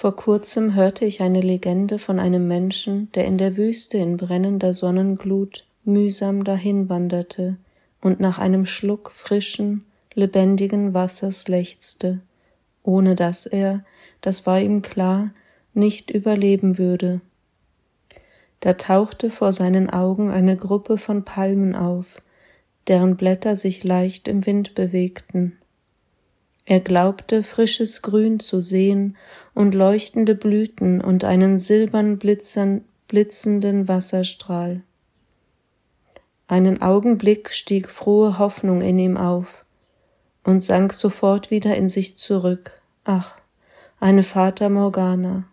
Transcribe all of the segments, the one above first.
Vor kurzem hörte ich eine Legende von einem Menschen, der in der Wüste in brennender Sonnenglut mühsam dahinwanderte und nach einem Schluck frischen, lebendigen Wassers lechzte, ohne dass er, das war ihm klar, nicht überleben würde. Da tauchte vor seinen Augen eine Gruppe von Palmen auf, deren Blätter sich leicht im Wind bewegten. Er glaubte, frisches Grün zu sehen und leuchtende Blüten und einen silbern blitzenden Wasserstrahl. Einen Augenblick stieg frohe Hoffnung in ihm auf und sank sofort wieder in sich zurück. Ach, eine Fata Morgana.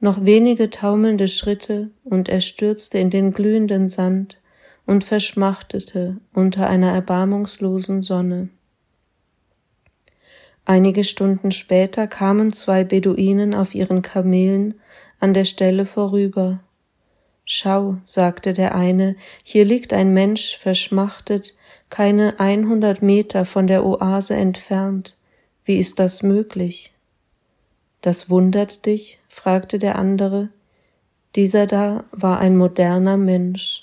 Noch wenige taumelnde Schritte und er stürzte in den glühenden Sand und verschmachtete unter einer erbarmungslosen Sonne. Einige Stunden später kamen zwei Beduinen auf ihren Kamelen an der Stelle vorüber. Schau, sagte der eine, hier liegt ein Mensch verschmachtet, keine einhundert Meter von der Oase entfernt. Wie ist das möglich? Das wundert dich? fragte der andere. Dieser da war ein moderner Mensch.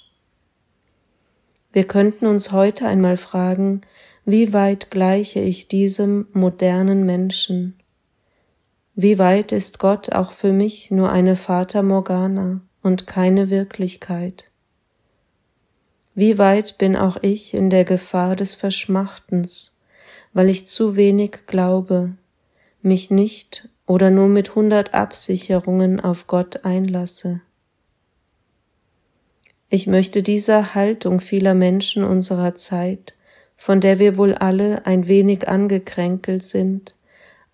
Wir könnten uns heute einmal fragen, wie weit gleiche ich diesem modernen Menschen? Wie weit ist Gott auch für mich nur eine Fata Morgana und keine Wirklichkeit? Wie weit bin auch ich in der Gefahr des Verschmachtens, weil ich zu wenig glaube, mich nicht oder nur mit hundert Absicherungen auf Gott einlasse? Ich möchte dieser Haltung vieler Menschen unserer Zeit von der wir wohl alle ein wenig angekränkelt sind,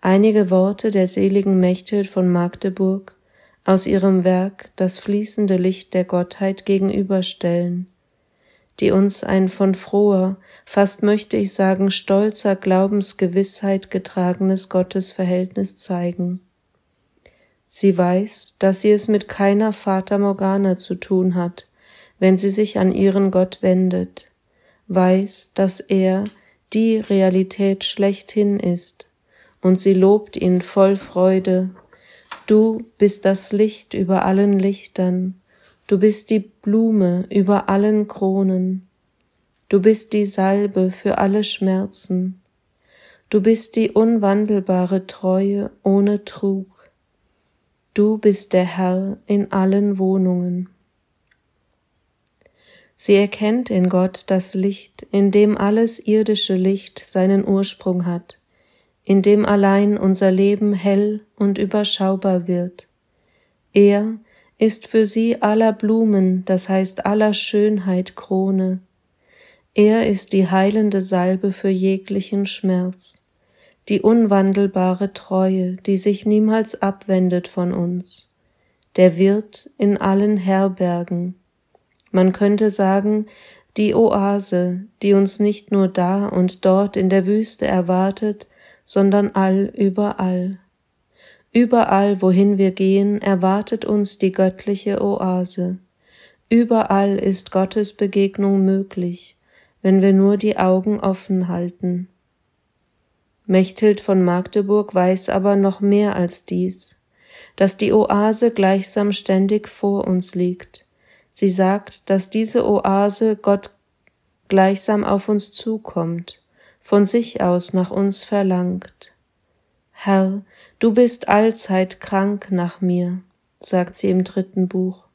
einige Worte der seligen Mechthild von Magdeburg aus ihrem Werk Das fließende Licht der Gottheit gegenüberstellen, die uns ein von froher, fast möchte ich sagen stolzer Glaubensgewissheit getragenes Gottesverhältnis zeigen. Sie weiß, dass sie es mit keiner Fata Morgana zu tun hat, wenn sie sich an ihren Gott wendet, weiß, dass er die Realität schlechthin ist, und sie lobt ihn voll Freude. Du bist das Licht über allen Lichtern, du bist die Blume über allen Kronen, du bist die Salbe für alle Schmerzen, du bist die unwandelbare Treue ohne Trug, du bist der Herr in allen Wohnungen. Sie erkennt in Gott das Licht, in dem alles irdische Licht seinen Ursprung hat, in dem allein unser Leben hell und überschaubar wird. Er ist für sie aller Blumen, das heißt aller Schönheit Krone. Er ist die heilende Salbe für jeglichen Schmerz, die unwandelbare Treue, die sich niemals abwendet von uns, der Wirt in allen Herbergen, man könnte sagen, die Oase, die uns nicht nur da und dort in der Wüste erwartet, sondern all überall. Überall, wohin wir gehen, erwartet uns die göttliche Oase. Überall ist Gottes Begegnung möglich, wenn wir nur die Augen offen halten. Mechthild von Magdeburg weiß aber noch mehr als dies, dass die Oase gleichsam ständig vor uns liegt, Sie sagt, dass diese Oase Gott gleichsam auf uns zukommt, von sich aus nach uns verlangt. Herr, du bist allzeit krank nach mir, sagt sie im dritten Buch.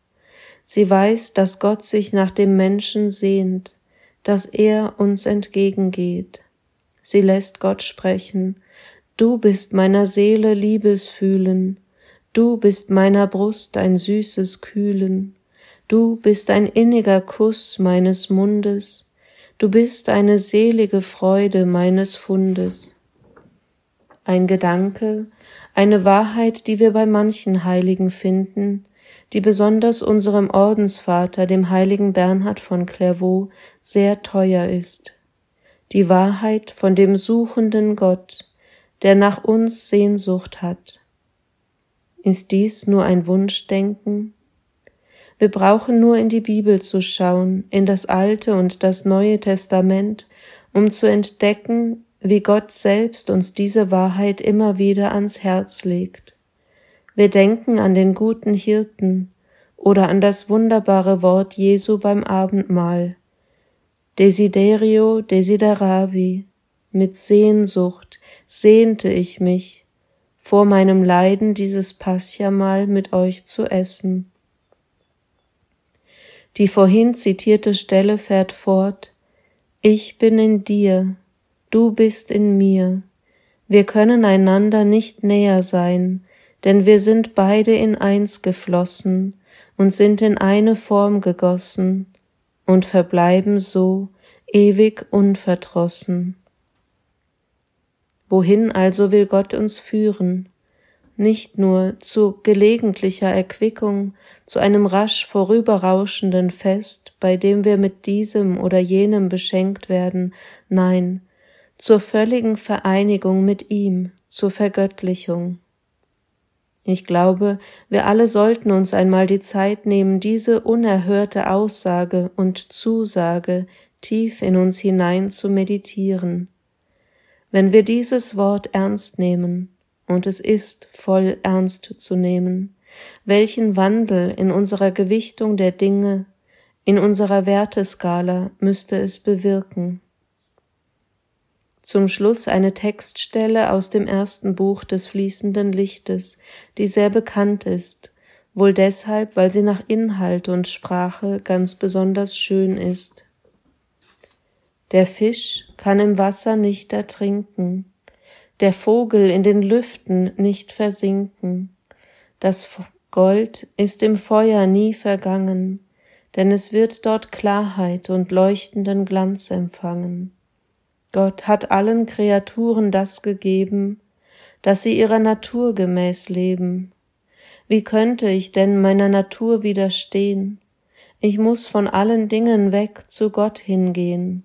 Sie weiß, dass Gott sich nach dem Menschen sehnt, dass er uns entgegengeht. Sie lässt Gott sprechen, Du bist meiner Seele Liebesfühlen, du bist meiner Brust ein süßes Kühlen, Du bist ein inniger Kuss meines Mundes, du bist eine selige Freude meines Fundes. Ein Gedanke, eine Wahrheit, die wir bei manchen Heiligen finden, die besonders unserem Ordensvater, dem heiligen Bernhard von Clairvaux, sehr teuer ist. Die Wahrheit von dem suchenden Gott, der nach uns Sehnsucht hat. Ist dies nur ein Wunschdenken? Wir brauchen nur in die Bibel zu schauen, in das Alte und das Neue Testament, um zu entdecken, wie Gott selbst uns diese Wahrheit immer wieder ans Herz legt. Wir denken an den guten Hirten oder an das wunderbare Wort Jesu beim Abendmahl. Desiderio desideravi, mit Sehnsucht sehnte ich mich, vor meinem Leiden dieses Paschamahl mit euch zu essen. Die vorhin zitierte Stelle fährt fort, ich bin in dir, du bist in mir, wir können einander nicht näher sein, denn wir sind beide in eins geflossen und sind in eine Form gegossen und verbleiben so ewig unverdrossen. Wohin also will Gott uns führen? Nicht nur zu gelegentlicher Erquickung, zu einem rasch vorüberrauschenden Fest, bei dem wir mit diesem oder jenem beschenkt werden, nein, zur völligen Vereinigung mit ihm, zur Vergöttlichung. Ich glaube, wir alle sollten uns einmal die Zeit nehmen, diese unerhörte Aussage und Zusage tief in uns hinein zu meditieren. Wenn wir dieses Wort ernst nehmen, und es ist voll ernst zu nehmen, welchen Wandel in unserer Gewichtung der Dinge, in unserer Werteskala müsste es bewirken. Zum Schluss eine Textstelle aus dem ersten Buch des fließenden Lichtes, die sehr bekannt ist, wohl deshalb, weil sie nach Inhalt und Sprache ganz besonders schön ist. Der Fisch kann im Wasser nicht ertrinken, der Vogel in den Lüften nicht versinken, das Gold ist im Feuer nie vergangen, denn es wird dort Klarheit und leuchtenden Glanz empfangen. Gott hat allen Kreaturen das gegeben, dass sie ihrer Natur gemäß leben. Wie könnte ich denn meiner Natur widerstehen? Ich muss von allen Dingen weg zu Gott hingehen.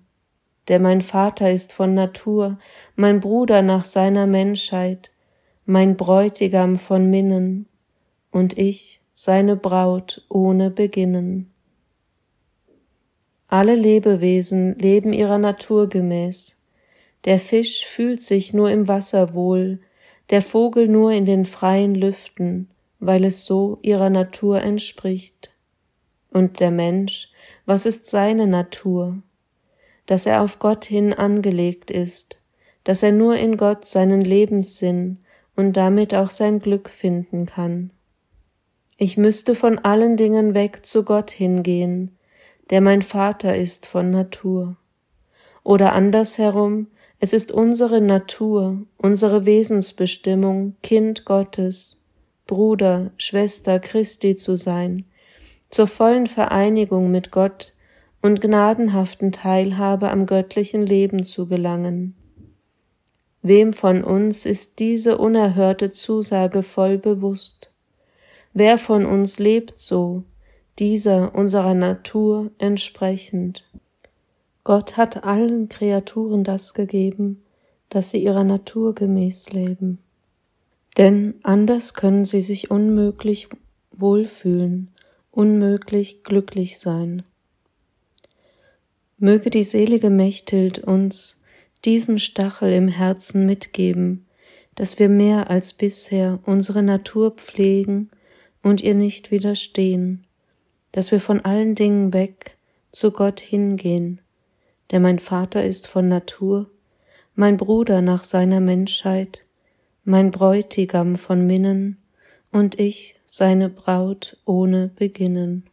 Der mein Vater ist von Natur, mein Bruder nach seiner Menschheit, mein Bräutigam von Minnen, und ich seine Braut ohne Beginnen. Alle Lebewesen leben ihrer Natur gemäß, der Fisch fühlt sich nur im Wasser wohl, der Vogel nur in den freien Lüften, weil es so ihrer Natur entspricht. Und der Mensch, was ist seine Natur? Dass er auf Gott hin angelegt ist, dass er nur in Gott seinen Lebenssinn und damit auch sein Glück finden kann. Ich müsste von allen Dingen weg zu Gott hingehen, der mein Vater ist von Natur. Oder andersherum, es ist unsere Natur, unsere Wesensbestimmung, Kind Gottes, Bruder, Schwester Christi zu sein, zur vollen Vereinigung mit Gott und gnadenhaften Teilhabe am göttlichen Leben zu gelangen. Wem von uns ist diese unerhörte Zusage voll bewusst? Wer von uns lebt so, dieser unserer Natur entsprechend? Gott hat allen Kreaturen das gegeben, dass sie ihrer Natur gemäß leben. Denn anders können sie sich unmöglich wohlfühlen, unmöglich glücklich sein. Möge die selige Mechthild uns diesen Stachel im Herzen mitgeben, dass wir mehr als bisher unsere Natur pflegen und ihr nicht widerstehen, dass wir von allen Dingen weg zu Gott hingehen, der mein Vater ist von Natur, mein Bruder nach seiner Menschheit, mein Bräutigam von Minnen und ich seine Braut ohne Beginnen.